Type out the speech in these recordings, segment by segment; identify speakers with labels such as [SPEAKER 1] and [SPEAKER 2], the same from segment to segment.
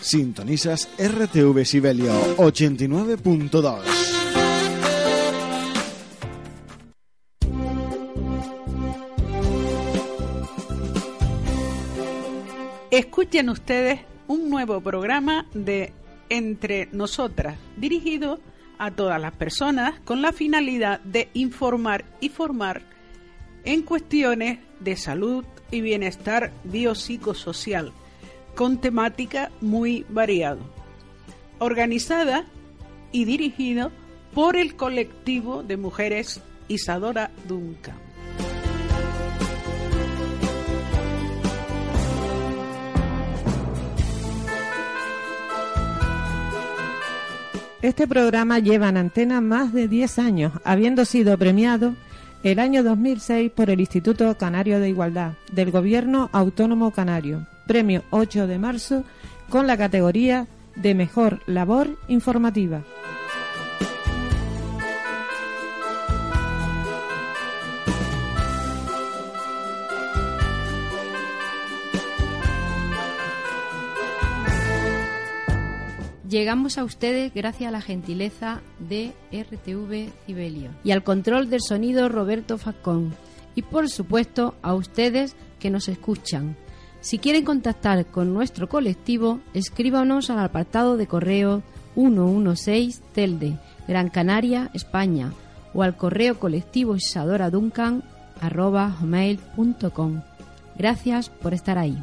[SPEAKER 1] Sintonizas RTV Sibelio 89.2.
[SPEAKER 2] Escuchen ustedes un nuevo programa de Entre Nosotras, dirigido a todas las personas con la finalidad de informar y formar en cuestiones de salud y bienestar biopsicosocial con temática muy variado. Organizada y dirigido por el colectivo de mujeres Isadora Duncan.
[SPEAKER 3] Este programa lleva en antena más de 10 años, habiendo sido premiado el año 2006 por el Instituto Canario de Igualdad del Gobierno Autónomo Canario premio 8 de marzo, con la categoría de Mejor Labor Informativa.
[SPEAKER 4] Llegamos a ustedes gracias a la gentileza de RTV Cibelio y al control del sonido Roberto Facón y por supuesto a ustedes que nos escuchan si quieren contactar con nuestro colectivo, escríbanos al apartado de correo 116 Telde, Gran Canaria, España, o al correo colectivo isadoraduncan Gracias por estar ahí.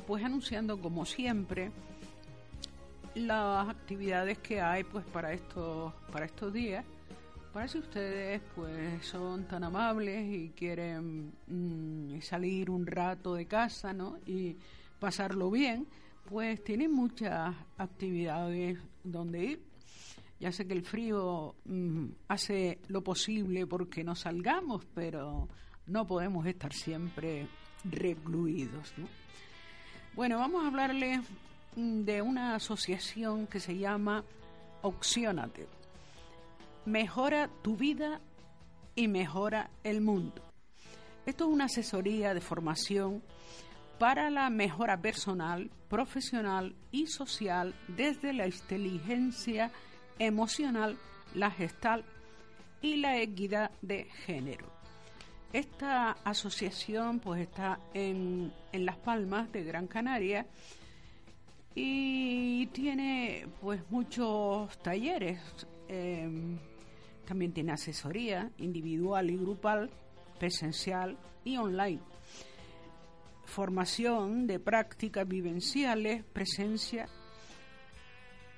[SPEAKER 2] Pues anunciando como siempre las actividades que hay pues para estos para estos días. Para si ustedes pues son tan amables y quieren mm, salir un rato de casa no y pasarlo bien pues tienen muchas actividades donde ir. Ya sé que el frío mm, hace lo posible porque no salgamos pero no podemos estar siempre recluidos. Bueno, vamos a hablarles mm, de una asociación que se llama Opcionate. Mejora tu vida y mejora el mundo. Esto es una asesoría de formación para la mejora personal, profesional y social desde la inteligencia emocional, la gestal y la equidad de género. Esta asociación pues está en, Las Palmas de Gran Canaria y tiene pues muchos talleres. Em, también tiene asesoría individual y grupal, presencial y online. Formación de prácticas vivenciales, presencia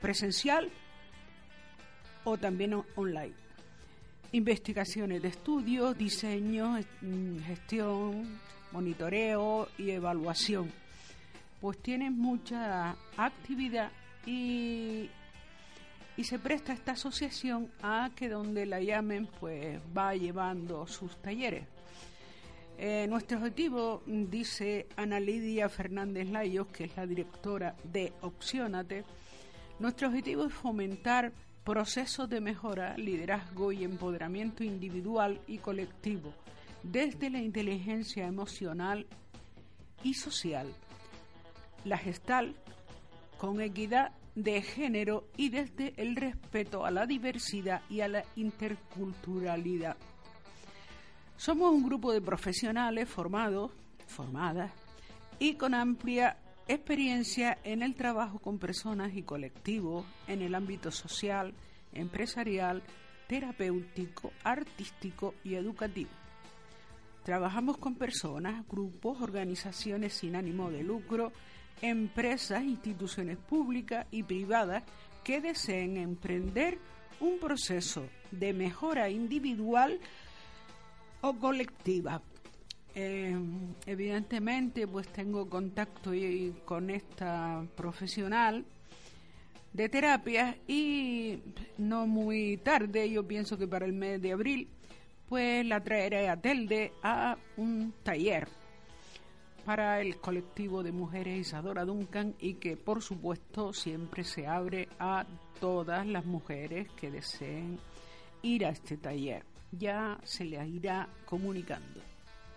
[SPEAKER 2] presencial o también online investigaciones de estudio, diseño, mm, gestión, monitoreo y evaluación. Pues tienen mucha actividad y, y se presta esta asociación a que donde la llamen pues va llevando sus talleres. Eh, nuestro objetivo, dice Ana Lidia Fernández Layos, que es la directora de Opcionate, nuestro objetivo es fomentar procesos de mejora, liderazgo y empoderamiento individual y colectivo, desde la inteligencia emocional y social, la gestal con equidad de género y desde el respeto a la diversidad y a la interculturalidad. Somos un grupo de profesionales formados, formadas y con amplia experiencia en el trabajo con personas y colectivos en el ámbito social, empresarial, terapéutico, artístico y educativo. Trabajamos con personas, grupos, organizaciones sin ánimo de lucro, empresas, instituciones públicas y privadas que deseen emprender un proceso de mejora individual o colectiva. Eh, evidentemente, pues tengo contacto con esta profesional de terapia y no muy tarde, yo pienso que para el mes de abril, pues la traeré a Telde a un taller para el colectivo de mujeres Isadora Duncan y que por supuesto siempre se abre a todas las mujeres que deseen ir a este taller. Ya se les irá comunicando.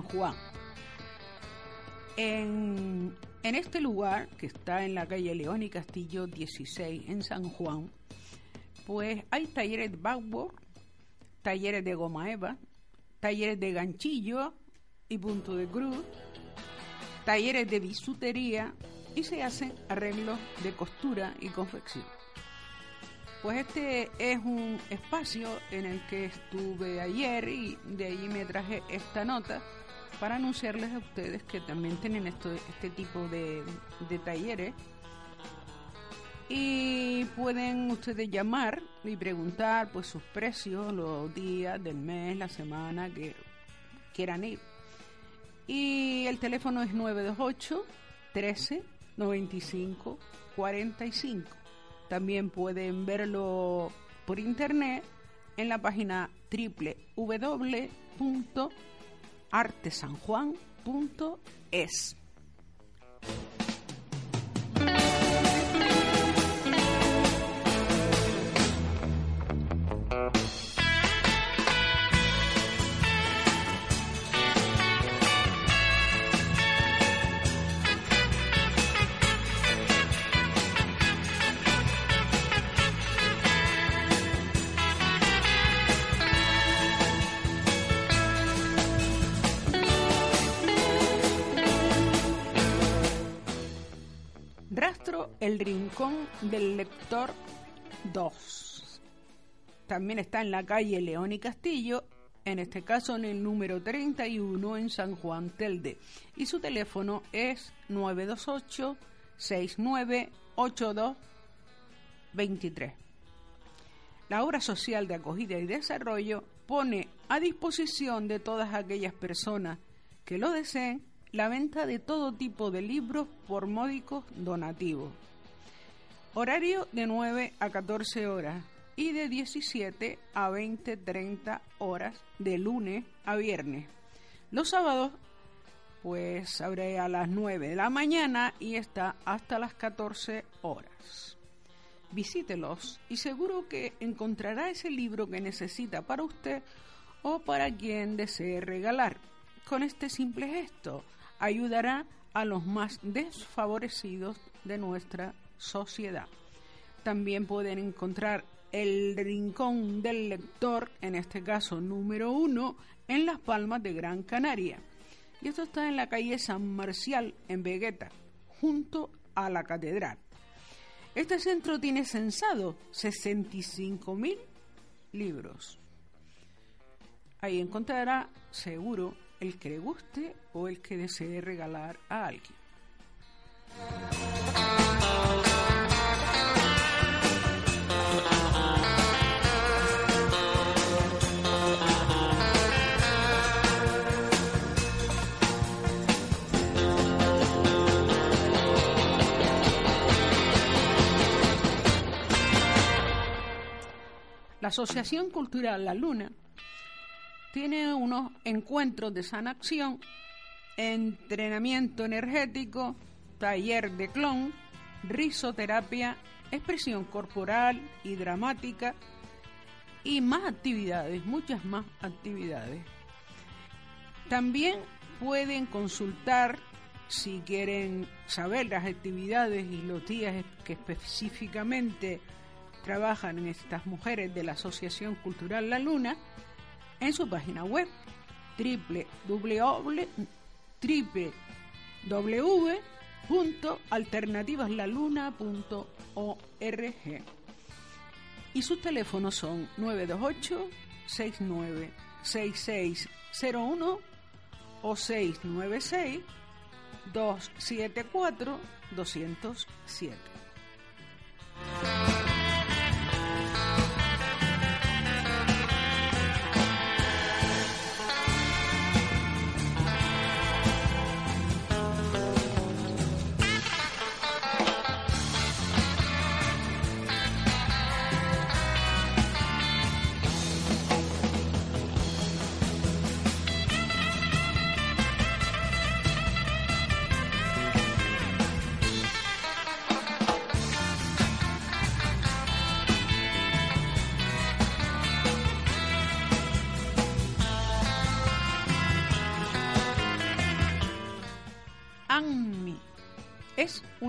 [SPEAKER 2] San Juan. En, este lugar, que está en la calle León y Castillo 16, en San Juan, pues hay talleres de backboard, talleres de goma eva, talleres de ganchillo y punto de cruz, talleres de bisutería y se hacen arreglos de costura y confección. Pues este es un espacio en el que estuve ayer y de ahí me traje esta nota para anunciarles a ustedes que también tienen este tipo de, talleres y pueden ustedes llamar y preguntar pues sus precios, los días del mes, la semana que quieran ir. Y el teléfono es 928 13 95 45. También pueden verlo por internet en la página www.artesanjuan.es. El Rincón del Lector 2. También está en la calle León y Castillo, en este caso en el número 31 en San Juan Telde. Y su teléfono es 928 6982 23. La obra social de acogida y desarrollo pone a disposición de todas aquellas personas que lo deseen la venta de todo tipo de libros por módicos donativos. Horario de 9 a 14 horas y de 17 a 20, 30 horas de lunes a viernes. Los sábados pues abre a las 9 de la mañana y está hasta las 14 horas. Visítelos y seguro que encontrará ese libro que necesita para usted o para quien desee regalar. Con este simple gesto ayudará a los más desfavorecidos de nuestra sociedad. También pueden encontrar el Rincón del Lector, en este caso número uno, en Las Palmas de Gran Canaria. Y esto está en la calle San Marcial, en Vegueta, junto a la catedral. Este centro tiene censado 65.000 libros. Ahí encontrará seguro el que le guste o el que desee regalar a alguien. La Asociación Cultural La Luna tiene unos encuentros de sana acción, entrenamiento energético, taller de clon, risoterapia, expresión corporal y dramática y más actividades, muchas más actividades. También pueden consultar si quieren saber las actividades y los días que específicamente trabajan estas mujeres de la Asociación Cultural La Luna en su página web www.alternativaslaluna.org y sus teléfonos son 928 69 6601 o 696 274 207.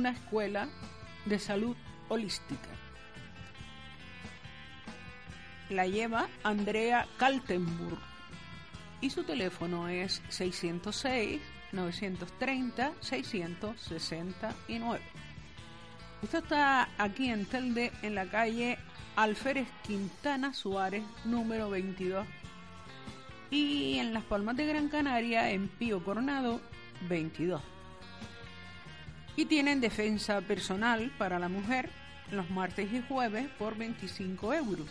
[SPEAKER 2] Una escuela de salud holística. La lleva Andrea Kaltenburg y su teléfono es 606 930 669. Esto está aquí en Telde, en la calle Alférez Quintana Suárez, número 22. Y en Las Palmas de Gran Canaria, en Pío Coronado, 22. Y tienen defensa personal para la mujer los martes y jueves por 25 euros.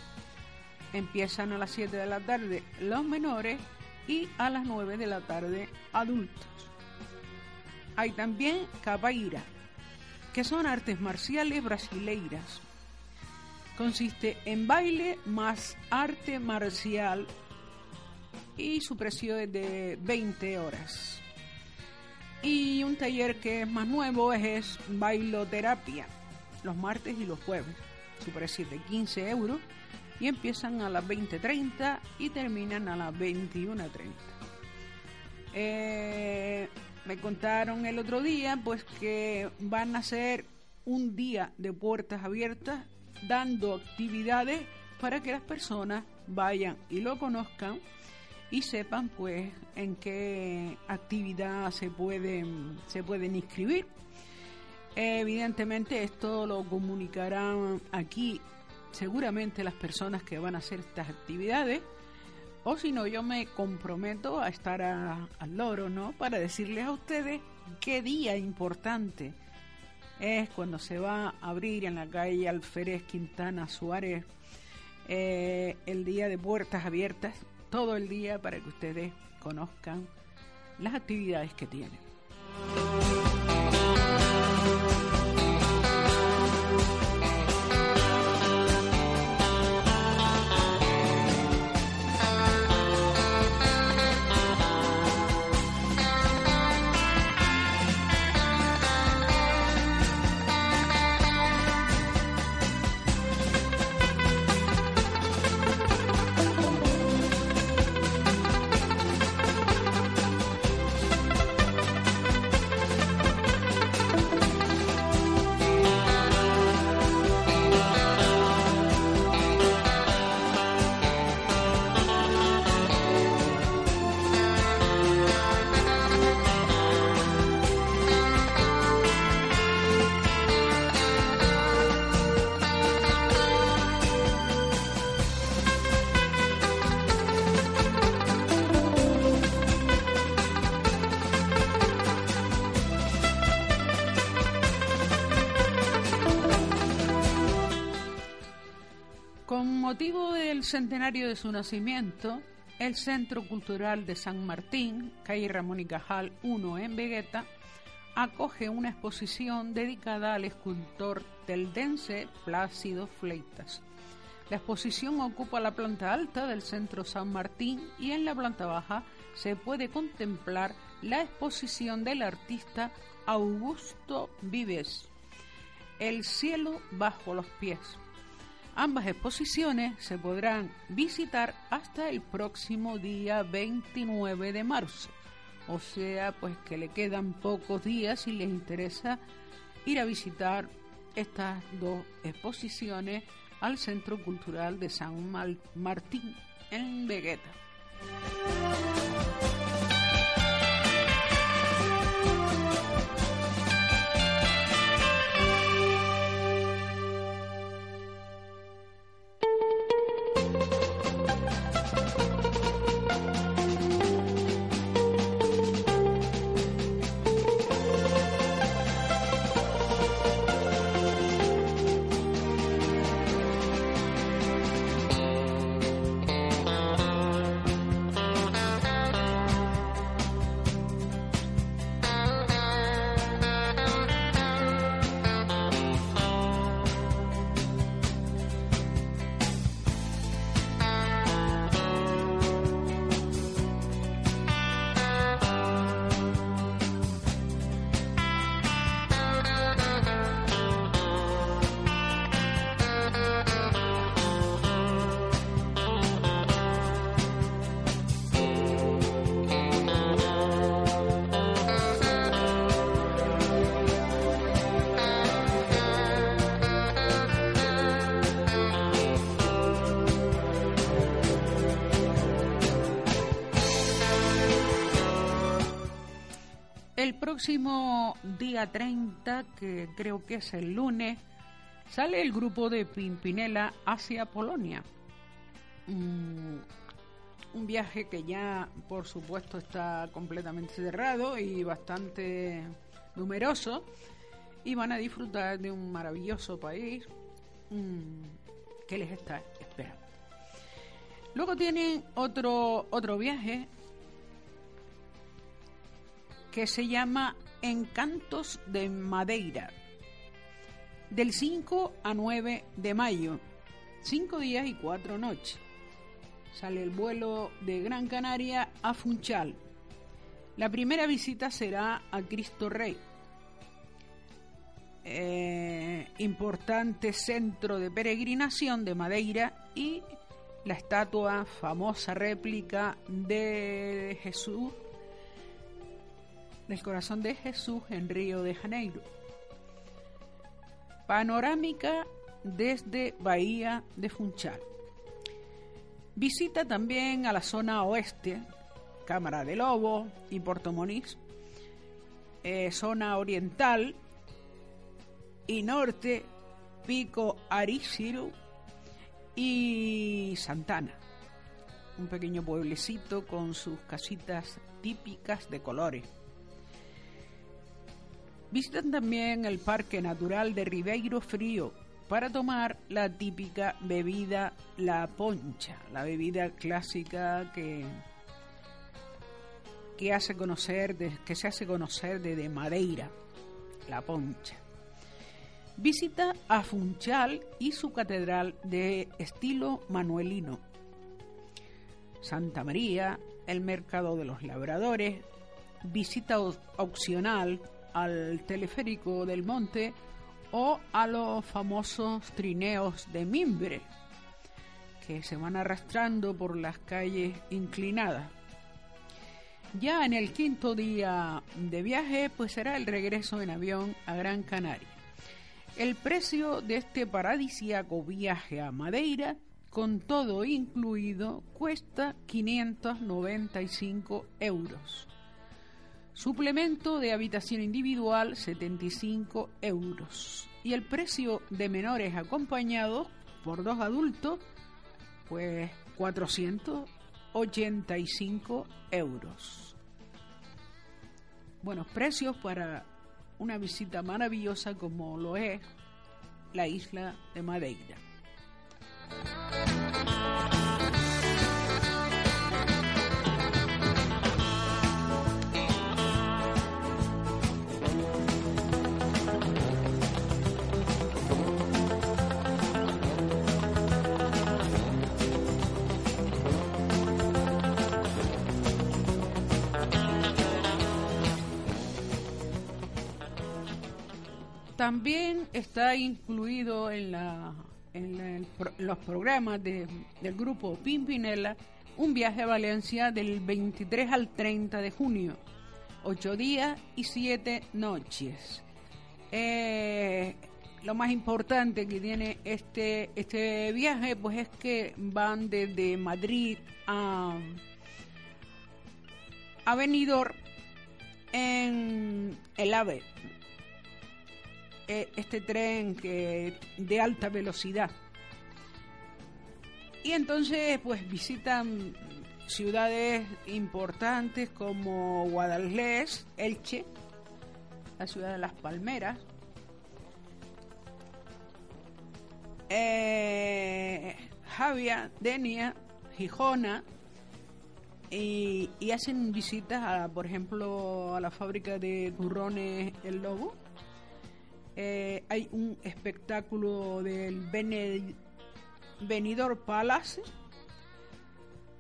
[SPEAKER 2] Empiezan a las 7 de la tarde los menores y a las 9 de la tarde adultos. Hay también capoeira, que son artes marciales brasileiras. Consiste en baile más arte marcial y su precio es de 20 horas. Y un taller que es más nuevo es, bailoterapia, los martes y los jueves. Su precio de 15 euros y empiezan a las 20.30 y terminan a las 21.30. Eh, me contaron el otro día pues que van a hacer un día de puertas abiertas dando actividades para que las personas vayan y lo conozcan y sepan pues en qué actividad se pueden se pueden inscribir. Evidentemente esto lo comunicarán aquí seguramente las personas que van a hacer estas actividades o si no yo me comprometo a estar al loro, ¿no? Para decirles a ustedes qué día importante es cuando se va a abrir en la calle Alférez Quintana Suárez eh, el día de puertas abiertas todo el día para que ustedes conozcan las actividades que tienen. Con motivo del centenario de su nacimiento, el Centro Cultural de San Martín, calle Ramón y Cajal 1 en Vegueta, acoge una exposición dedicada al escultor teldense Plácido Fleitas. La exposición ocupa la planta alta del Centro San Martín y en la planta baja se puede contemplar la exposición del artista Augusto Vives, El cielo bajo los pies Ambas exposiciones se podrán visitar hasta el próximo día 29 de marzo. O sea, pues que le quedan pocos días si les interesa ir a visitar estas dos exposiciones al Centro Cultural de San Martín en Vegueta. Próximo día 30, que creo que es el lunes, sale el grupo de Pimpinela hacia Polonia. Mm, un viaje que ya, por supuesto, está completamente cerrado y bastante numeroso. Y van a disfrutar de un maravilloso país mm, que les está esperando. Luego tienen otro, otro viaje que se llama Encantos de Madeira, del 5 a 9 de mayo, 5 días y 4 noches. Sale el vuelo de Gran Canaria a Funchal. La primera visita será a Cristo Rey, eh, importante centro de peregrinación de Madeira y la estatua famosa réplica de Jesús del corazón de Jesús en Río de Janeiro. Panorámica desde Bahía de Funchal. Visita también a la zona oeste, Cámara de Lobo y Puerto Monís, eh, zona oriental y norte, Pico Arísiro y Santana, un pequeño pueblecito con sus casitas típicas de colores. Visitan también el Parque Natural de Ribeiro Frío para tomar la típica bebida la poncha, la bebida clásica que, que, se hace conocer desde Madeira, la poncha. Visita a Funchal y su catedral de estilo manuelino. Santa María, el Mercado de los Labradores, visita opcional al teleférico del monte o a los famosos trineos de mimbre que se van arrastrando por las calles inclinadas. Ya en el quinto día de viaje, pues será el regreso en avión a Gran Canaria. El precio de este paradisíaco viaje a Madeira, con todo incluido, cuesta 595 euros. Suplemento de habitación individual 75 euros. Y el precio de menores acompañados por dos adultos, pues 485 euros. Buenos precios para una visita maravillosa como lo es la isla de Madeira. También está incluido en, los programas del grupo Pimpinela un viaje a Valencia del 23 al 30 de junio, ocho días y siete noches. Eh, lo más importante que tiene este, este viaje pues es que van desde Madrid a, a en el AVE este tren que de alta velocidad. Y entonces pues visitan ciudades importantes como Guadalajara, Elche, la ciudad de Las Palmeras, eh, Javia, Denia, Gijona, y, y, hacen visitas, a, por ejemplo, a la fábrica de turrones El Lobo, eh, hay un espectáculo del Benidorm Palace,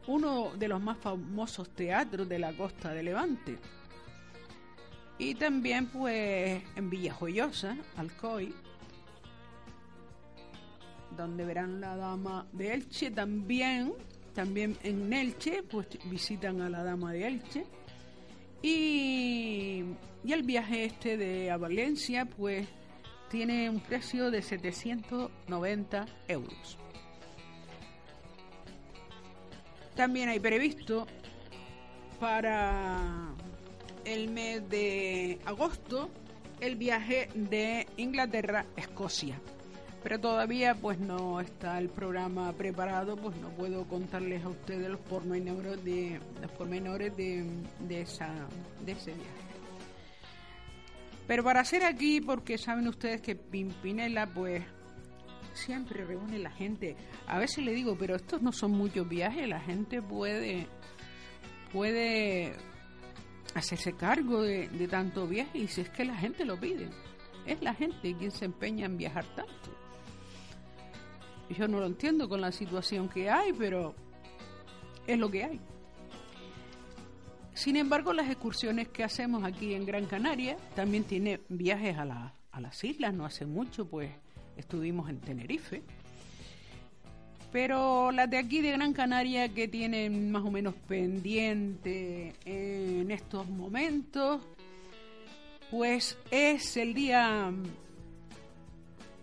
[SPEAKER 2] uno de los más famosos teatros de la costa de Levante. Y también pues en Villajoyosa, Alcoy, donde verán la dama de Elche, también, también en Elche, pues visitan a la dama de Elche. Y, y el viaje este de a Valencia, pues tiene un precio de 790 euros. También hay previsto para el mes de agosto el viaje de Inglaterra a Escocia. Pero todavía pues no está el programa preparado, pues no puedo contarles a ustedes los pormenores de los pormenores de, de esa de ese viaje. Pero para ser aquí, porque saben ustedes que Pimpinela, pues siempre reúne la gente. A veces le digo, pero estos no son muchos viajes, la gente puede puede hacerse cargo de, tanto viaje y si es que la gente lo pide. Es la gente quien se empeña en viajar tanto. Yo no lo entiendo con la situación que hay, pero es lo que hay. Sin embargo, las excursiones que hacemos aquí en Gran Canaria también tiene viajes a, a las islas. No hace mucho, pues estuvimos en Tenerife. Pero las de aquí de Gran Canaria que tienen más o menos pendiente en estos momentos, pues es el día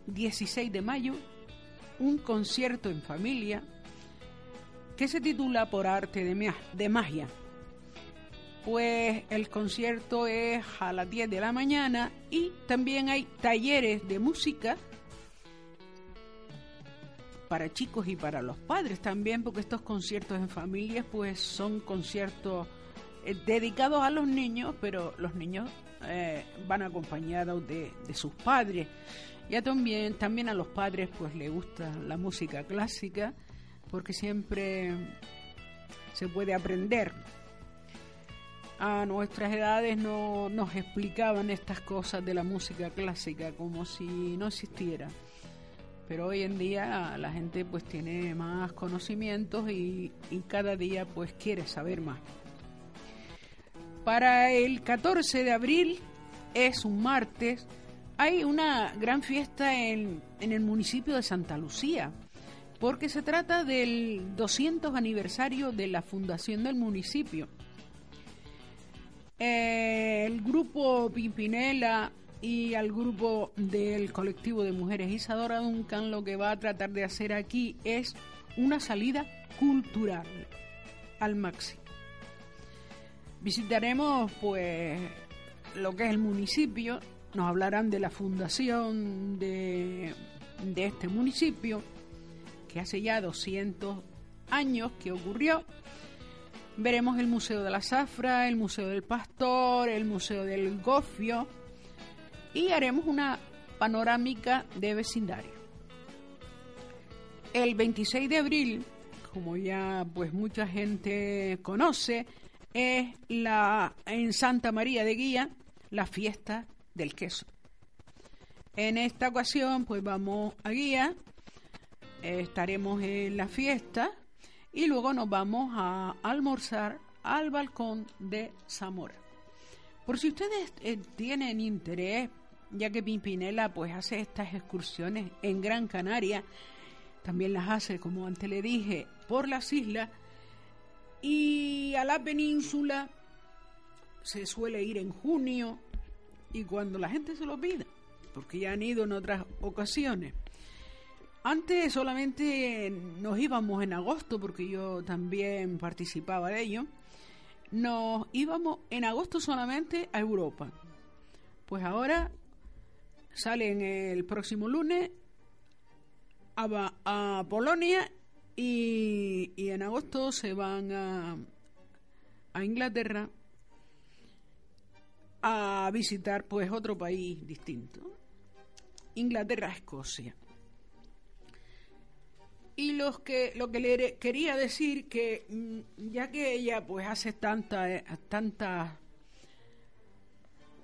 [SPEAKER 2] 16 de mayo, un concierto en familia que se titula Por Arte de Magia pues el concierto es a las 10 de la mañana y también hay talleres de música para chicos y para los padres también, porque estos conciertos en familias pues son conciertos eh, dedicados a los niños, pero los niños eh, van acompañados de, de, sus padres. Ya también, también a los padres pues les gusta la música clásica, porque siempre se puede aprender a nuestras edades no nos explicaban estas cosas de la música clásica como si no existiera. Pero hoy en día la gente pues tiene más conocimientos y, y cada día pues quiere saber más. Para el 14 de abril es un martes, hay una gran fiesta en, en el municipio de Santa Lucía, porque se trata del 200 aniversario de la fundación del municipio. Eh, el grupo Pimpinela y al grupo del colectivo de mujeres Isadora Duncan lo que va a tratar de hacer aquí es una salida cultural al máximo. Visitaremos pues lo que es el municipio, nos hablarán de la fundación de, de este municipio, que hace ya 200 años que ocurrió Veremos el Museo de la Zafra, el Museo del Pastor, el Museo del Gofio y haremos una panorámica de vecindario. El 26 de abril, como ya pues mucha gente conoce, es la en Santa María de Guía la fiesta del queso. En esta ocasión pues vamos a Guía, estaremos en la fiesta y luego nos vamos a almorzar al balcón de Zamora. Por si ustedes eh, tienen interés, ya que Pimpinela pues hace estas excursiones en Gran Canaria, también las hace, como antes le dije, por las islas y a la península se suele ir en junio y cuando la gente se lo pida, porque ya han ido en otras ocasiones. Antes solamente nos íbamos en agosto, porque yo también participaba de ello. Nos íbamos en agosto solamente a Europa. Pues ahora salen el próximo lunes a, Polonia y, en agosto se van a, a Inglaterra a visitar pues otro país distinto. Inglaterra, Escocia. Y los que, lo que le quería decir que mm, ya que ella pues hace tanta, eh, tantas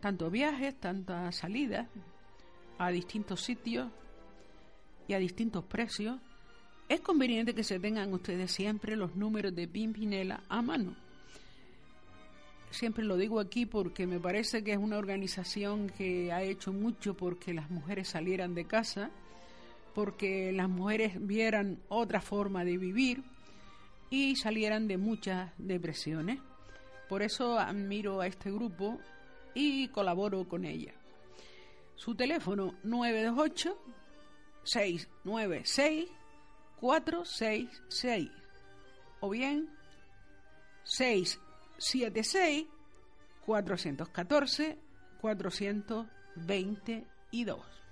[SPEAKER 2] tantos viajes, tantas salidas a distintos sitios, y a distintos precios, es conveniente que se tengan ustedes siempre los números de Pimpinela a mano. Siempre lo digo aquí porque me parece que es una organización que ha hecho mucho porque las mujeres salieran de casa, porque las mujeres vieran otra forma de vivir y salieran de muchas depresiones. Por eso admiro a este grupo y colaboro con ella. Su teléfono 928 696 466 o bien 676 414 422.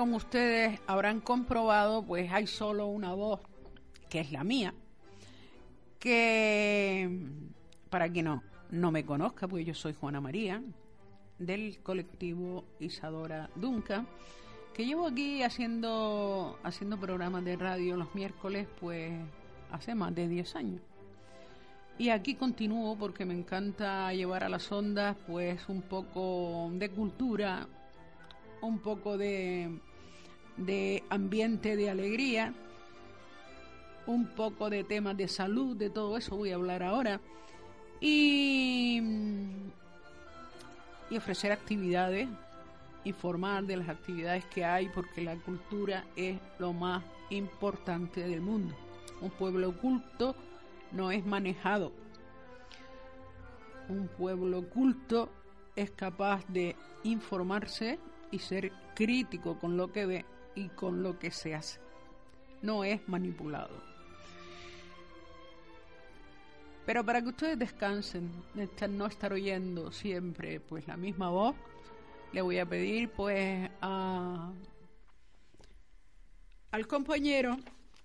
[SPEAKER 2] Como ustedes habrán comprobado, pues hay solo una voz, que es la mía, que para quien no, no me conozca, pues yo soy Juana María, del colectivo Isadora Dunca, que llevo aquí haciendo, haciendo programas de radio los miércoles, pues hace más de 10 años. Y aquí continúo porque me encanta llevar a las ondas pues un poco de cultura, un poco de, de ambiente de alegría, un poco de temas de salud, de todo eso voy a hablar ahora. Y, ofrecer actividades, informar de las actividades que hay, porque la cultura es lo más importante del mundo. Un pueblo oculto no es manejado. Un pueblo oculto es capaz de informarse y ser crítico con lo que ve con lo que se hace. No es manipulado. Pero para que ustedes descansen, no estar oyendo siempre pues la misma voz, le voy a pedir pues a, al compañero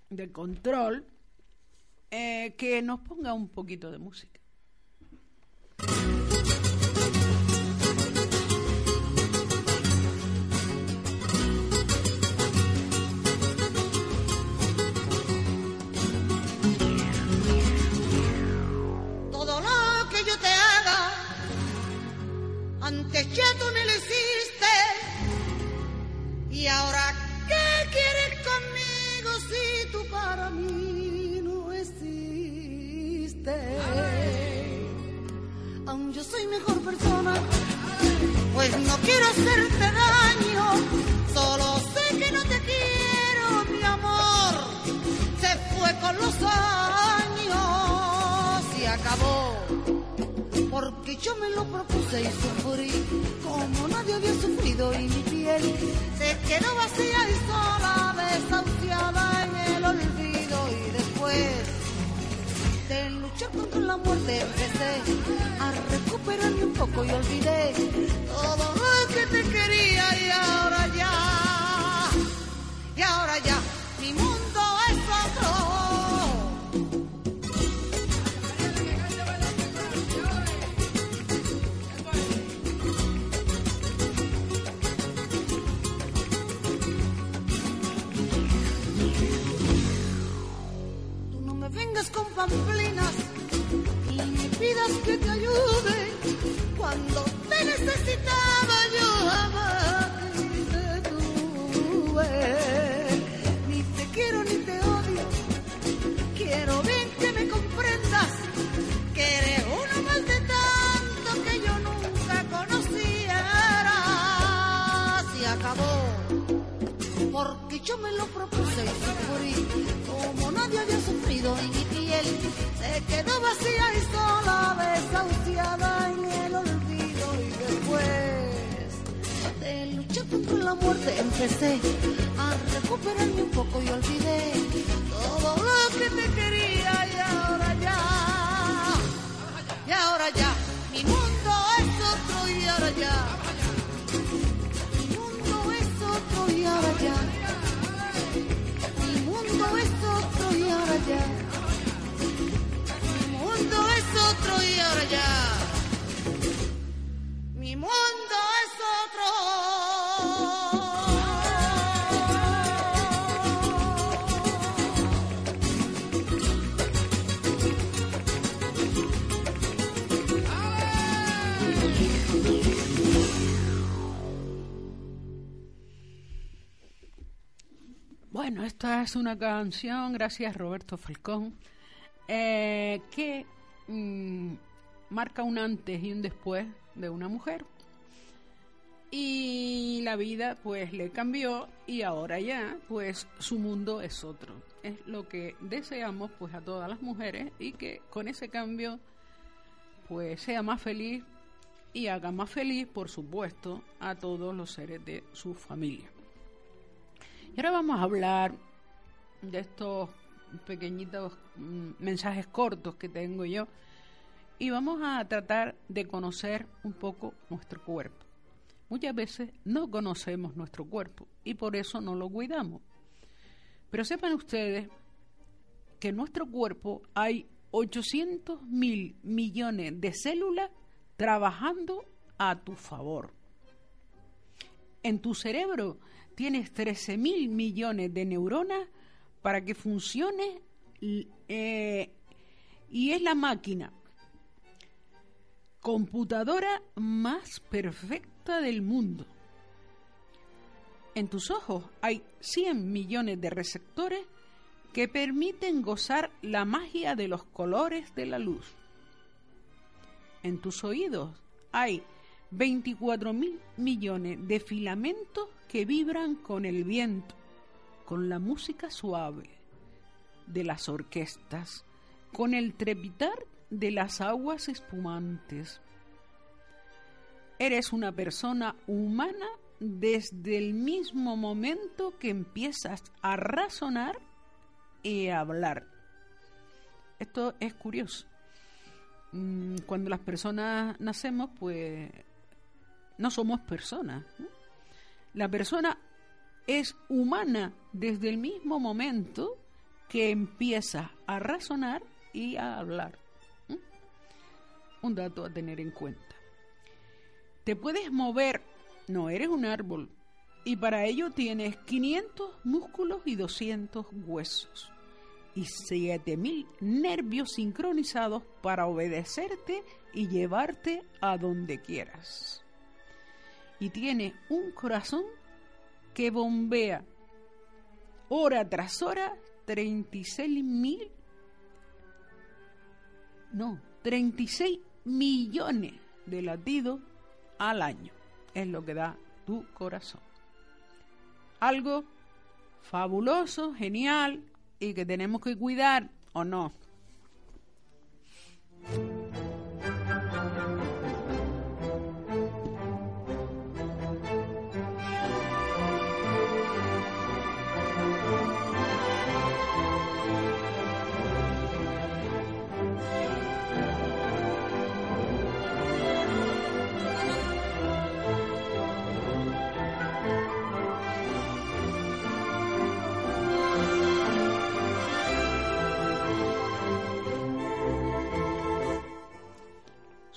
[SPEAKER 2] de control eh, que nos ponga un poquito de música.
[SPEAKER 5] antes ya tú me lo hiciste y ahora qué quieres conmigo si tú para mí no existes. Aún yo soy mejor persona, pues no quiero hacerte daño, solo sé que no te quiero, mi amor se fue con los años y acabó. Porque yo me lo propuse y sufrí como nadie había sufrido y mi piel se quedó vacía y sola, desahuciada en el olvido. Y después de luchar contra la muerte empecé a recuperarme un poco y olvidé todo lo que te quería. Y ahora ya, y ahora ya, mi pamplinas y me pidas que te ayude cuando te necesitaba la muerte empecé a recuperarme un poco y olvidé todo lo que te quería y ahora ya, y ahora ya, mi mundo es otro y ahora ya. Mi mundo es otro y ahora ya. Mi mundo es otro y ahora ya. Mi mundo es otro y ahora ya.
[SPEAKER 2] Esta es una canción, gracias Roberto Falcón, eh, que mm, marca un antes y un después de una mujer. Y la vida pues le cambió y ahora ya pues su mundo es otro. Es lo que deseamos pues a todas las mujeres y que con ese cambio pues sea más feliz y haga más feliz por supuesto a todos los seres de su familia. Y ahora vamos a hablar de estos pequeñitos mm, mensajes cortos que tengo yo y vamos a tratar de conocer un poco nuestro cuerpo. Muchas veces no conocemos nuestro cuerpo y por eso no lo cuidamos. Pero sepan ustedes que en nuestro cuerpo hay 800 mil millones de células trabajando a tu favor. En tu cerebro tienes 13 mil millones de neuronas para que funcione eh, y es la máquina computadora más perfecta del mundo. En tus ojos hay 100 millones de receptores que permiten gozar la magia de los colores de la luz. En tus oídos hay 24 mil millones de filamentos que vibran con el viento, con la música suave de las orquestas, con el trepitar de las aguas espumantes. Eres una persona humana desde el mismo momento que empiezas a razonar y a hablar. Esto es curioso. Mm, Cuando las personas nacemos, pues no somos personas. La persona es humana desde el mismo momento que empieza a razonar y a hablar. Un dato a tener en cuenta. Te puedes mover, no eres un árbol, y para ello tienes 500 músculos y 200 huesos y 7000 nervios sincronizados para obedecerte y llevarte a donde quieras. Y tiene un corazón que bombea hora tras hora 36 mil, no, 36 millones de latidos al año. Es lo que da tu corazón. Algo fabuloso, genial y que tenemos que cuidar o no.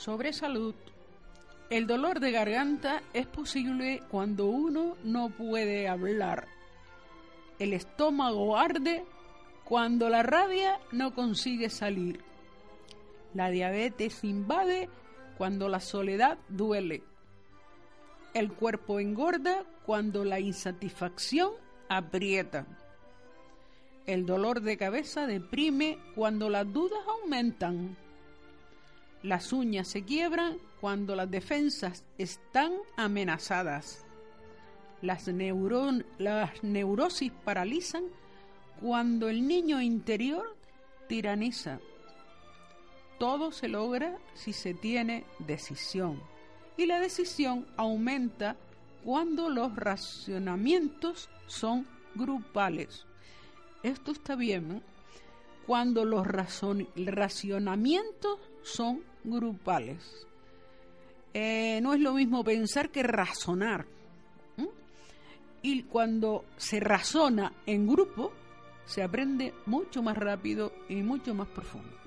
[SPEAKER 2] Sobre salud, el dolor de garganta es posible cuando uno no puede hablar. El estómago arde cuando la rabia no consigue salir. La diabetes invade cuando la soledad duele. El cuerpo engorda cuando la insatisfacción aprieta. El dolor de cabeza deprime cuando las dudas aumentan. Las uñas se quiebran cuando las defensas están amenazadas. Las, las neurosis paralizan cuando el niño interior tiraniza. Todo se logra si se tiene decisión. Y la decisión aumenta cuando los racionamientos son grupales. Esto está bien ¿eh? cuando los racionamientos son grupales. Eh, no es lo mismo pensar que razonar. Y cuando se razona en grupo, se aprende mucho más rápido y mucho más profundo.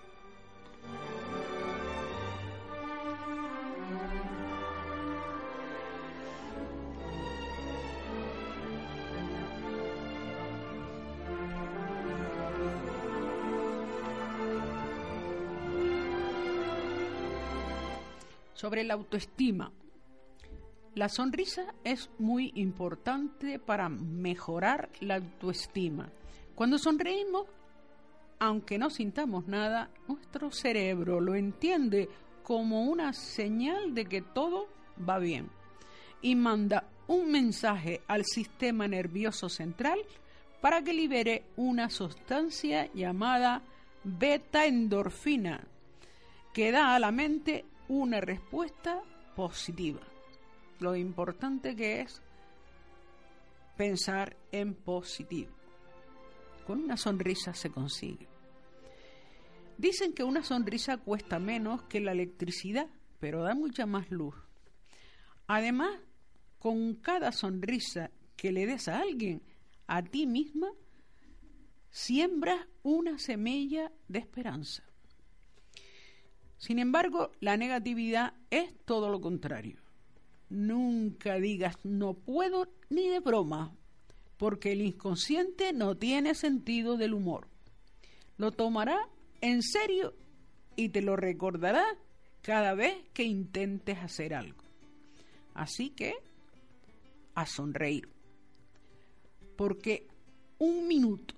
[SPEAKER 2] Sobre la autoestima. La sonrisa es muy importante para mejorar la autoestima. Cuando sonreímos, aunque no sintamos nada, nuestro cerebro lo entiende como una señal de que todo va bien y manda un mensaje al sistema nervioso central para que libere una sustancia llamada beta endorfina que da a la mente una respuesta positiva. Lo importante que es pensar en positivo. Con una sonrisa se consigue. Dicen que una sonrisa cuesta menos que la electricidad, pero da mucha más luz. Además, con cada sonrisa que le des a alguien, a ti misma, siembras una semilla de esperanza. Sin embargo, la negatividad es todo lo contrario. Nunca digas no puedo ni de broma, porque el inconsciente no tiene sentido del humor. Lo tomará en serio y te lo recordará cada vez que intentes hacer algo. Así que, a sonreír. Porque un minuto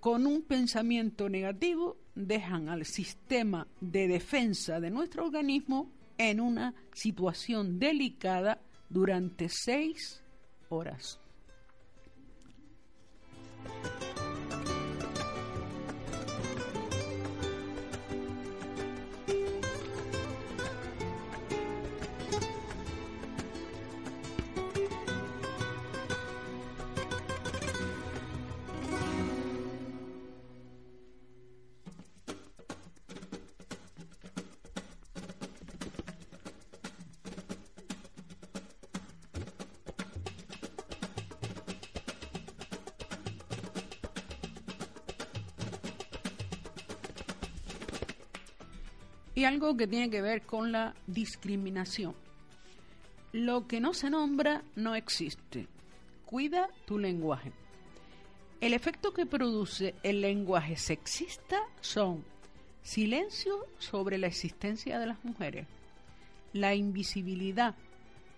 [SPEAKER 2] con un pensamiento negativo dejan al sistema de defensa de nuestro organismo en una situación delicada durante seis horas. Algo que tiene que ver con la discriminación. Lo que no se nombra no existe. Cuida tu lenguaje. El efecto que produce el lenguaje sexista son silencio sobre la existencia de las mujeres, la invisibilidad,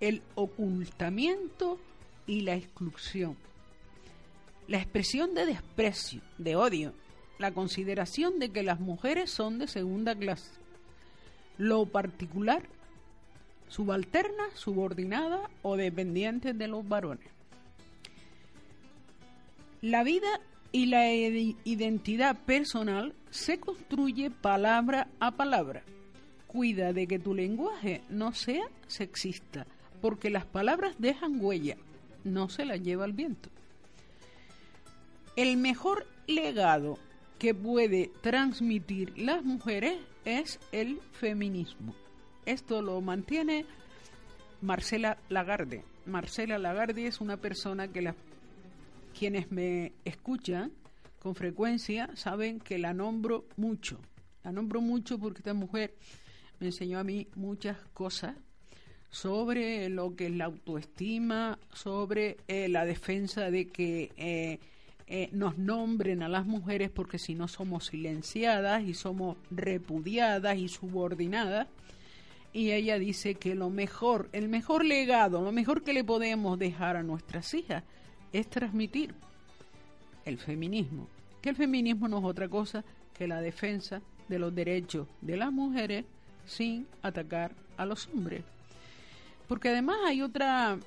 [SPEAKER 2] el ocultamiento y la exclusión, la expresión de desprecio, de odio, la consideración de que las mujeres son de segunda clase, lo particular, subalterna, subordinada o dependiente de los varones. La vida y la identidad personal se construye palabra a palabra. Cuida de que tu lenguaje no sea sexista, porque las palabras dejan huella, no se las lleva el viento. El mejor legado que puede transmitir las mujeres es el feminismo. Esto lo mantiene Marcela Lagarde. Marcela Lagarde es una persona que quienes me escuchan con frecuencia saben que la nombro mucho. La nombro mucho porque esta mujer me enseñó a mí muchas cosas sobre lo que es la autoestima, sobre eh, la defensa de que eh, eh, nos nombren a las mujeres porque si no somos silenciadas y somos repudiadas y subordinadas. Y ella dice que lo mejor, el mejor legado, lo mejor que le podemos dejar a nuestras hijas es transmitir el feminismo. Que el feminismo no es otra cosa que la defensa de los derechos de las mujeres sin atacar a los hombres. Porque además hay otra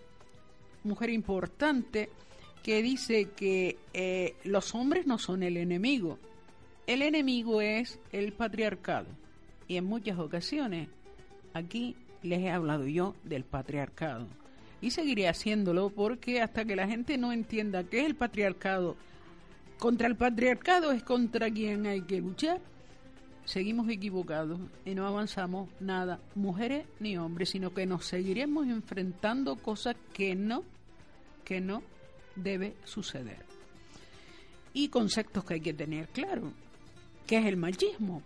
[SPEAKER 2] mujer importante que dice que eh, los hombres no son el enemigo. El enemigo es el patriarcado. Y en muchas ocasiones aquí les he hablado yo del patriarcado. Y seguiré haciéndolo porque hasta que la gente no entienda qué es el patriarcado, contra el patriarcado es contra quien hay que luchar, seguimos equivocados y no avanzamos nada, mujeres ni hombres, sino que nos seguiremos enfrentando cosas que no, que no debe suceder. Y conceptos que hay que tener claro, que es el machismo,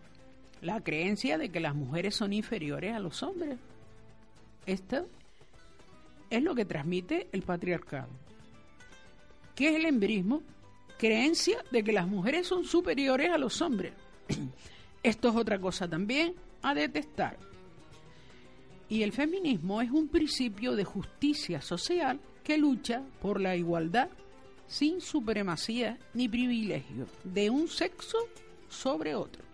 [SPEAKER 2] la creencia de que las mujeres son inferiores a los hombres. Esto es lo que transmite el patriarcado. ¿Qué es el embrismo? Creencia de que las mujeres son superiores a los hombres. Esto es otra cosa también a detestar. Y el feminismo es un principio de justicia social que lucha por la igualdad sin supremacía ni privilegio de un sexo sobre otro.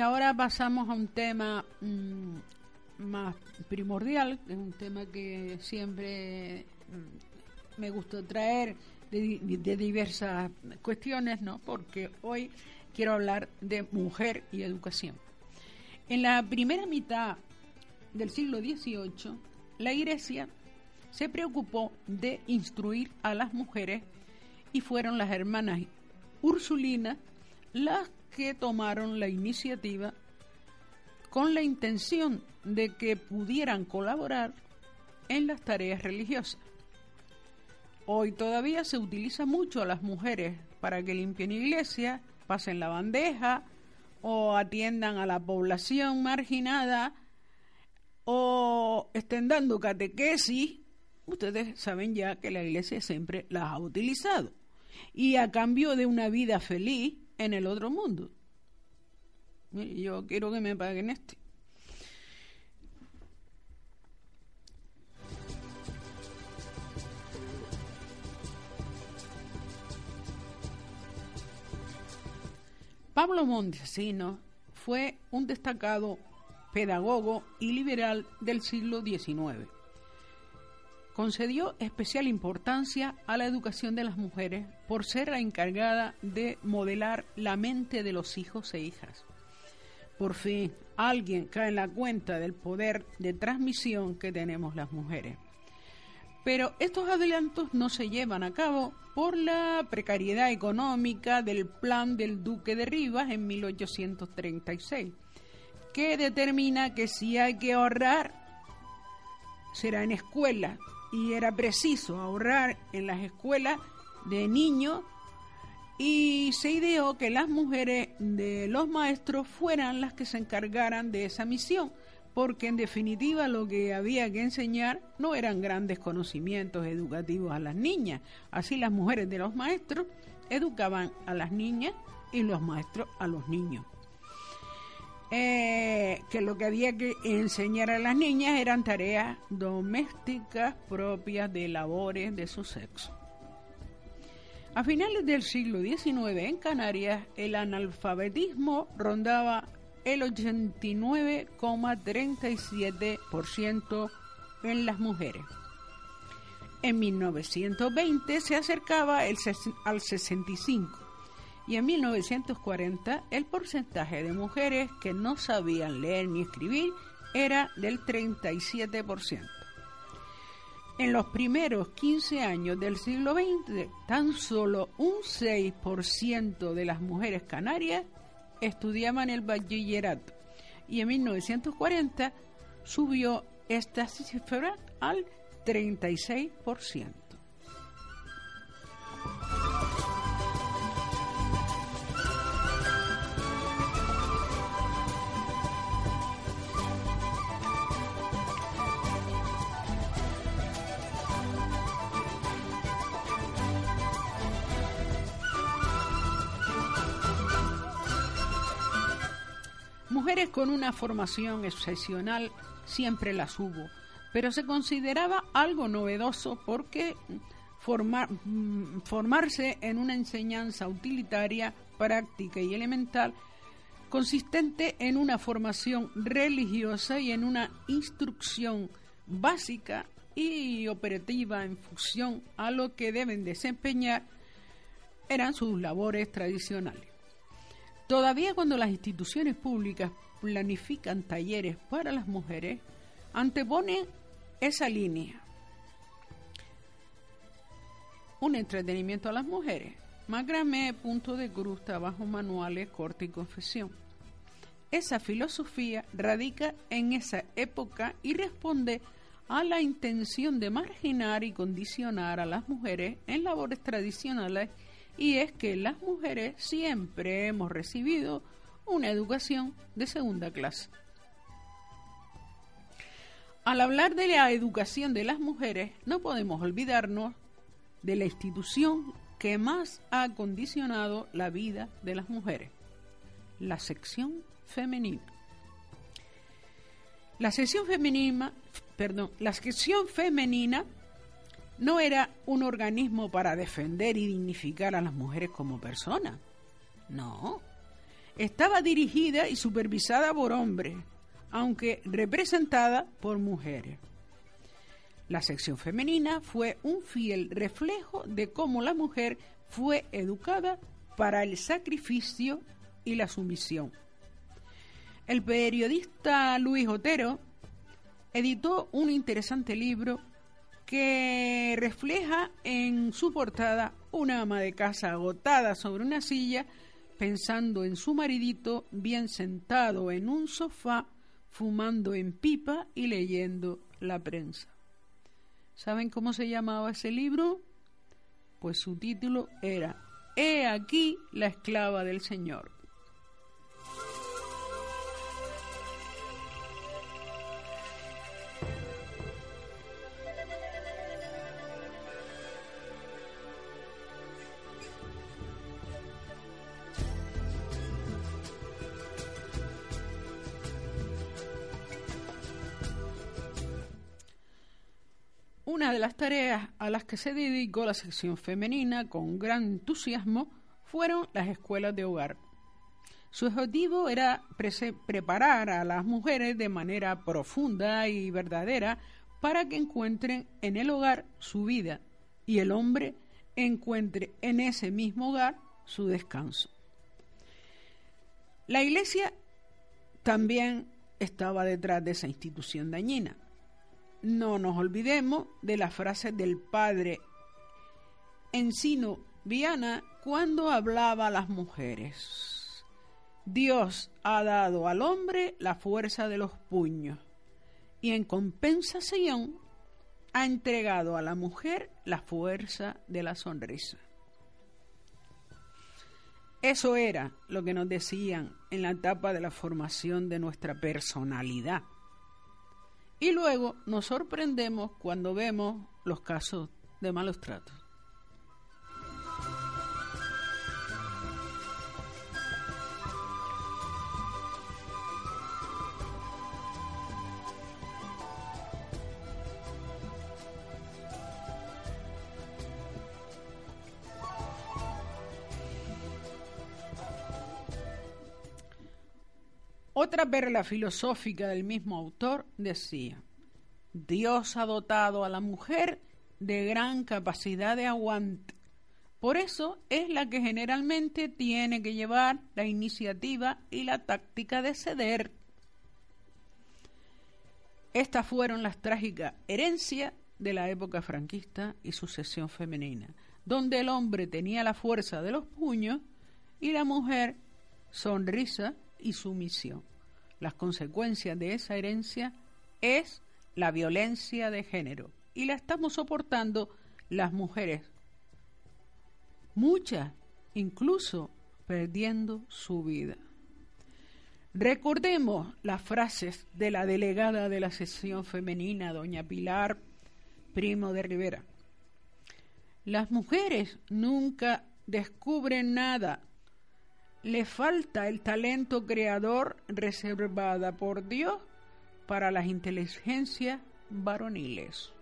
[SPEAKER 2] Y ahora pasamos a un tema mm, más primordial, es un tema que siempre mm, me gusta traer de, de diversas cuestiones, ¿no? Porque hoy quiero hablar de mujer y educación. En la primera mitad del siglo XVIII, la Iglesia se preocupó de instruir a las mujeres y fueron las hermanas Ursulinas las que tomaron la iniciativa con la intención de que pudieran colaborar en las tareas religiosas. Hoy todavía se utiliza mucho a las mujeres para que limpien iglesia, pasen la bandeja o atiendan a la población marginada o estén dando catequesis. Ustedes saben ya que la iglesia siempre las ha utilizado. Y a cambio de una vida feliz, en el otro mundo. Yo quiero que me paguen este. Pablo Montesino fue un destacado pedagogo y liberal del siglo XIX concedió especial importancia a la educación de las mujeres por ser la encargada de modelar la mente de los hijos e hijas. Por fin, alguien cae en la cuenta del poder de transmisión que tenemos las mujeres. Pero estos adelantos no se llevan a cabo por la precariedad económica del plan del duque de Rivas en 1836, que determina que si hay que ahorrar será en escuelas y era preciso ahorrar en las escuelas de niños y se ideó que las mujeres de los maestros fueran las que se encargaran de esa misión, porque en definitiva lo que había que enseñar no eran grandes conocimientos educativos a las niñas, así las mujeres de los maestros educaban a las niñas y los maestros a los niños. Eh, que lo que había que enseñar a las niñas eran tareas domésticas propias de labores de su sexo. A finales del siglo XIX en Canarias el analfabetismo rondaba el 89,37% en las mujeres. En 1920 se acercaba el al 65 y en 1940 el porcentaje de mujeres que no sabían leer ni escribir era del 37%. En los primeros 15 años del siglo XX, tan solo un 6% de las mujeres canarias estudiaban el bachillerato y en 1940 subió esta cifra al 36%. Mujeres con una formación excepcional siempre las hubo, pero se consideraba algo novedoso porque mm, formarse en una enseñanza utilitaria, práctica y elemental consistente en una formación religiosa y en una instrucción básica y operativa en función a lo que deben desempeñar eran sus labores tradicionales. Todavía cuando las instituciones públicas planifican talleres para las mujeres, anteponen esa línea. Un entretenimiento a las mujeres. Macramé, punto de cruz, trabajo manuales, corte y confesión. Esa filosofía radica en esa época y responde a la intención de marginar y condicionar a las mujeres en labores tradicionales y es que las mujeres siempre hemos recibido una educación de segunda clase. Al hablar de la educación de las mujeres, no podemos olvidarnos de la institución que más ha condicionado la vida de las mujeres, la sección femenina. La sección femenina, perdón, la sección femenina no era un organismo para defender y dignificar a las mujeres como personas. No. Estaba dirigida y supervisada por hombres, aunque representada por mujeres. La sección femenina fue un fiel reflejo de cómo la mujer fue educada para el sacrificio y la sumisión. El periodista Luis Otero editó un interesante libro que refleja en su portada una ama de casa agotada sobre una silla, pensando en su maridito bien sentado en un sofá, fumando en pipa y leyendo la prensa. ¿Saben cómo se llamaba ese libro? Pues su título era He aquí la esclava del Señor. Una de las tareas a las que se dedicó la sección femenina con gran entusiasmo fueron las escuelas de hogar. Su objetivo era preparar a las mujeres de manera profunda y verdadera para que encuentren en el hogar su vida y el hombre encuentre en ese mismo hogar su descanso. La Iglesia también estaba detrás de esa institución dañina no nos olvidemos de la frase del padre Encino Viana cuando hablaba a las mujeres. Dios ha dado al hombre la fuerza de los puños y en compensación ha entregado a la mujer la fuerza de la sonrisa. Eso era lo que nos decían en la etapa de la formación de nuestra personalidad. Y luego nos sorprendemos cuando vemos los casos de malos tratos. Otra perla filosófica del mismo autor decía, Dios ha dotado a la mujer de gran capacidad de aguante. Por eso es la que generalmente tiene que llevar la iniciativa y la táctica de ceder. Estas fueron las trágicas herencias de la época franquista y sucesión femenina, donde el hombre tenía la fuerza de los puños y la mujer sonrisa y sumisión. Las consecuencias de esa herencia es la violencia de género y la estamos soportando las mujeres, muchas incluso perdiendo su vida. Recordemos las frases de la delegada de la sesión femenina, doña Pilar Primo de Rivera. Las mujeres nunca descubren nada. Le falta el talento creador reservada por Dios para las inteligencias varoniles.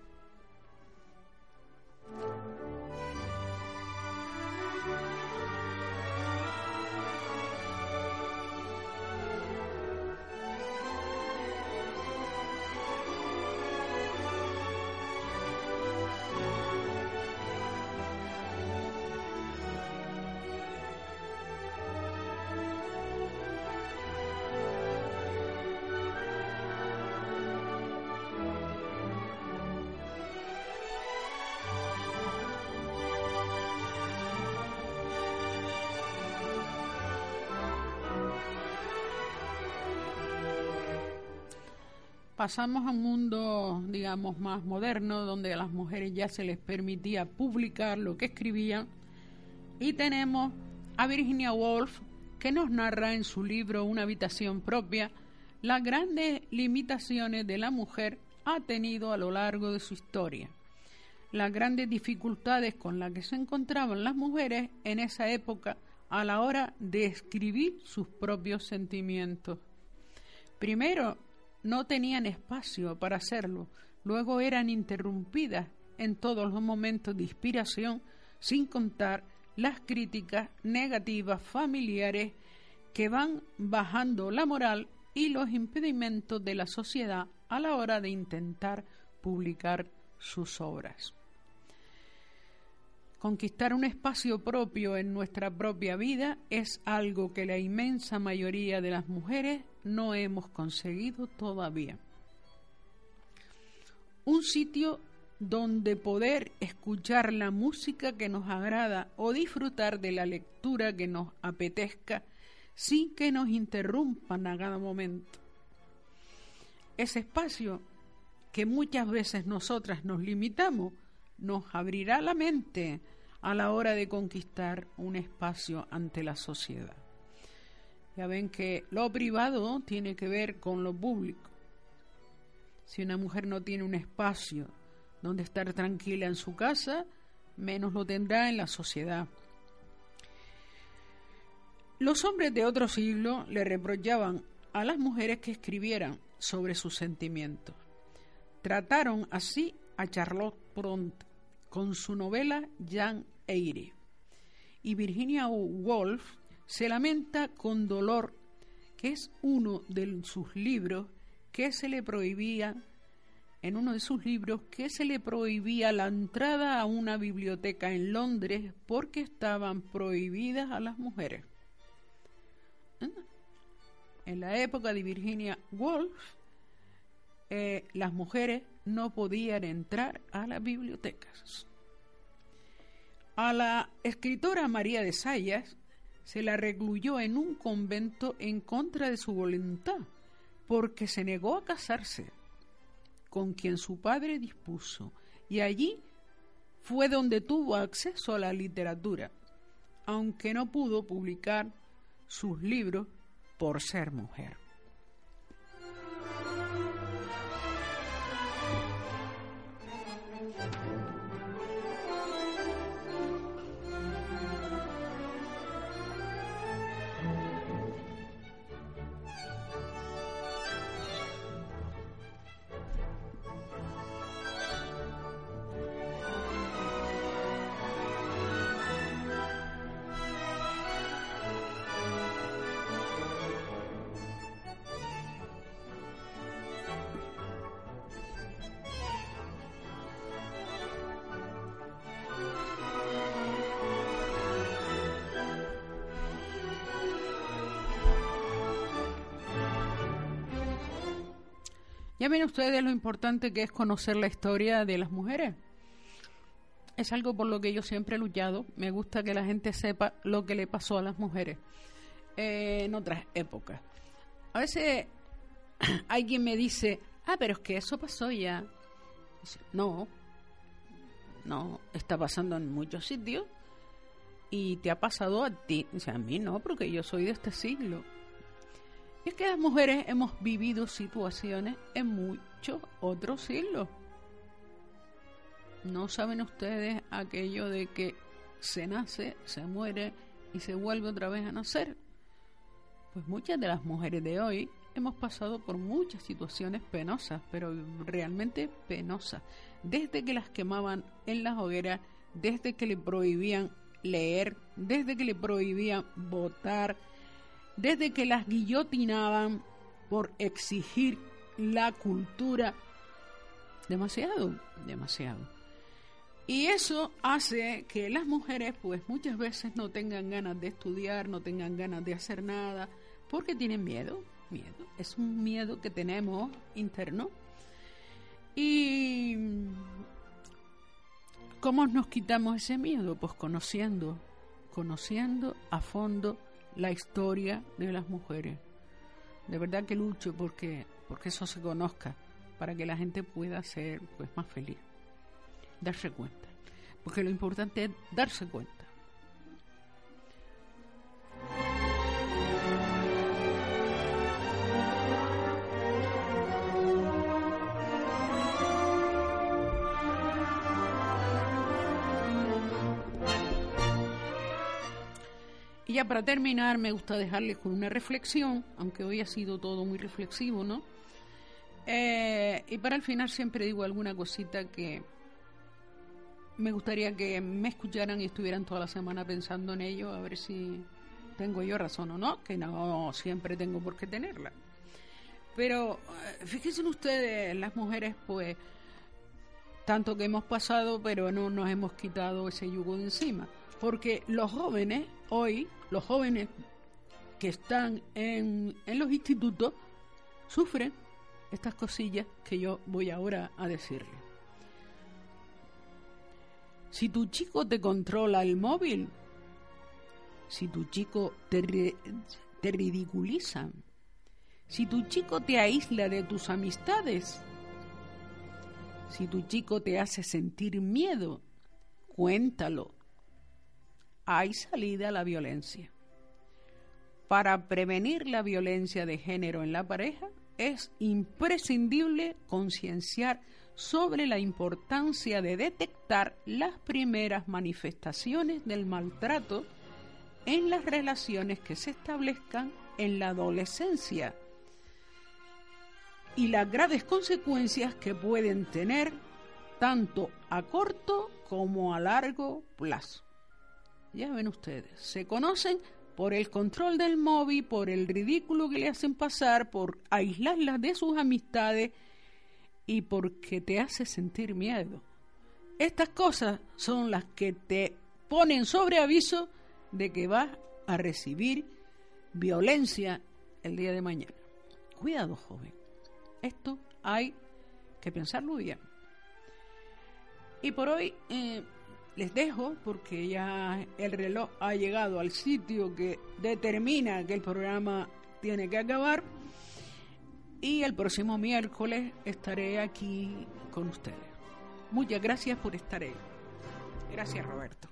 [SPEAKER 2] Pasamos a un mundo, digamos, más moderno, donde a las mujeres ya se les permitía publicar lo que escribían. Y tenemos a Virginia Woolf, que nos narra en su libro Una habitación propia las grandes limitaciones de la mujer ha tenido a lo largo de su historia, las grandes dificultades con las que se encontraban las mujeres en esa época a la hora de escribir sus propios sentimientos. Primero, no tenían espacio para hacerlo, luego eran interrumpidas en todos los momentos de inspiración, sin contar las críticas negativas familiares que van bajando la moral y los impedimentos de la sociedad a la hora de intentar publicar sus obras. Conquistar un espacio propio en nuestra propia vida es algo que la inmensa mayoría de las mujeres no hemos conseguido todavía. Un sitio donde poder escuchar la música que nos agrada o disfrutar de la lectura que nos apetezca sin que nos interrumpan a cada momento. Ese espacio que muchas veces nosotras nos limitamos nos abrirá la mente a la hora de conquistar un espacio ante la sociedad. Ya ven que lo privado tiene que ver con lo público. Si una mujer no tiene un espacio donde estar tranquila en su casa, menos lo tendrá en la sociedad. Los hombres de otro siglo le reprochaban a las mujeres que escribieran sobre sus sentimientos. Trataron así a Charlotte Bronte con su novela Jan Eyre. Y Virginia Woolf se lamenta con dolor que es uno de sus libros que se le prohibía en uno de sus libros que se le prohibía la entrada a una biblioteca en Londres porque estaban prohibidas a las mujeres. En la época de Virginia Woolf, eh, las mujeres no podían entrar a las bibliotecas. A la escritora María de Sayas se la recluyó en un convento en contra de su voluntad, porque se negó a casarse con quien su padre dispuso, y allí fue donde tuvo acceso a la literatura, aunque no pudo publicar sus libros por ser mujer. Ya ven ustedes lo importante que es conocer la historia de las mujeres. Es algo por lo que yo siempre he luchado. Me gusta que la gente sepa lo que le pasó a las mujeres eh, en otras épocas. A veces alguien me dice, ah, pero es que eso pasó ya. No, no, está pasando en muchos sitios y te ha pasado a ti. Dice, a mí no, porque yo soy de este siglo. Y es que las mujeres hemos vivido situaciones en muchos otros siglos. ¿No saben ustedes aquello de que se nace, se muere y se vuelve otra vez a nacer? Pues muchas de las mujeres de hoy hemos pasado por muchas situaciones penosas, pero realmente penosas. Desde que las quemaban en las hogueras, desde que le prohibían leer, desde que le prohibían votar, desde que las guillotinaban por exigir la cultura. Demasiado, demasiado. Y eso hace que las mujeres pues muchas veces no tengan ganas de estudiar, no tengan ganas de hacer nada, porque tienen miedo, miedo. Es un miedo que tenemos interno. Y ¿cómo nos quitamos ese miedo? Pues conociendo, conociendo a fondo la historia de las mujeres. De verdad que lucho porque, porque eso se conozca, para que la gente pueda ser pues más feliz. Darse cuenta. Porque lo importante es darse cuenta. Para terminar, me gusta dejarles con una reflexión, aunque hoy ha sido todo muy reflexivo, ¿no? Eh, y para el final siempre digo alguna cosita que me gustaría que me escucharan y estuvieran toda la semana pensando en ello, a ver si tengo yo razón o no, que no siempre tengo por qué tenerla. Pero eh, fíjense ustedes, las mujeres, pues, tanto que hemos pasado, pero no nos hemos quitado ese yugo de encima. Porque los jóvenes, hoy, los jóvenes que están en, en los institutos, sufren estas cosillas que yo voy ahora a decirle. Si tu chico te controla el móvil, si tu chico te, te ridiculiza, si tu chico te aísla de tus amistades, si tu chico te hace sentir miedo, cuéntalo, hay salida a la violencia. Para prevenir la violencia de género en la pareja es imprescindible concienciar sobre la importancia de detectar las primeras manifestaciones del maltrato en las relaciones que se establezcan en la adolescencia y las graves consecuencias que pueden tener tanto a corto como a largo plazo. Ya ven ustedes, se conocen por el control del móvil, por el ridículo que le hacen pasar, por aislarlas de sus amistades y porque te hace sentir miedo. Estas cosas son las que te ponen sobre aviso de que vas a recibir violencia el día de mañana. Cuidado, joven. Esto hay que pensarlo bien. Y por hoy eh, les dejo porque ya el reloj ha llegado al sitio que determina que el programa tiene que acabar. Y el próximo miércoles estaré aquí con ustedes. Muchas gracias por estar ahí. Gracias, Roberto.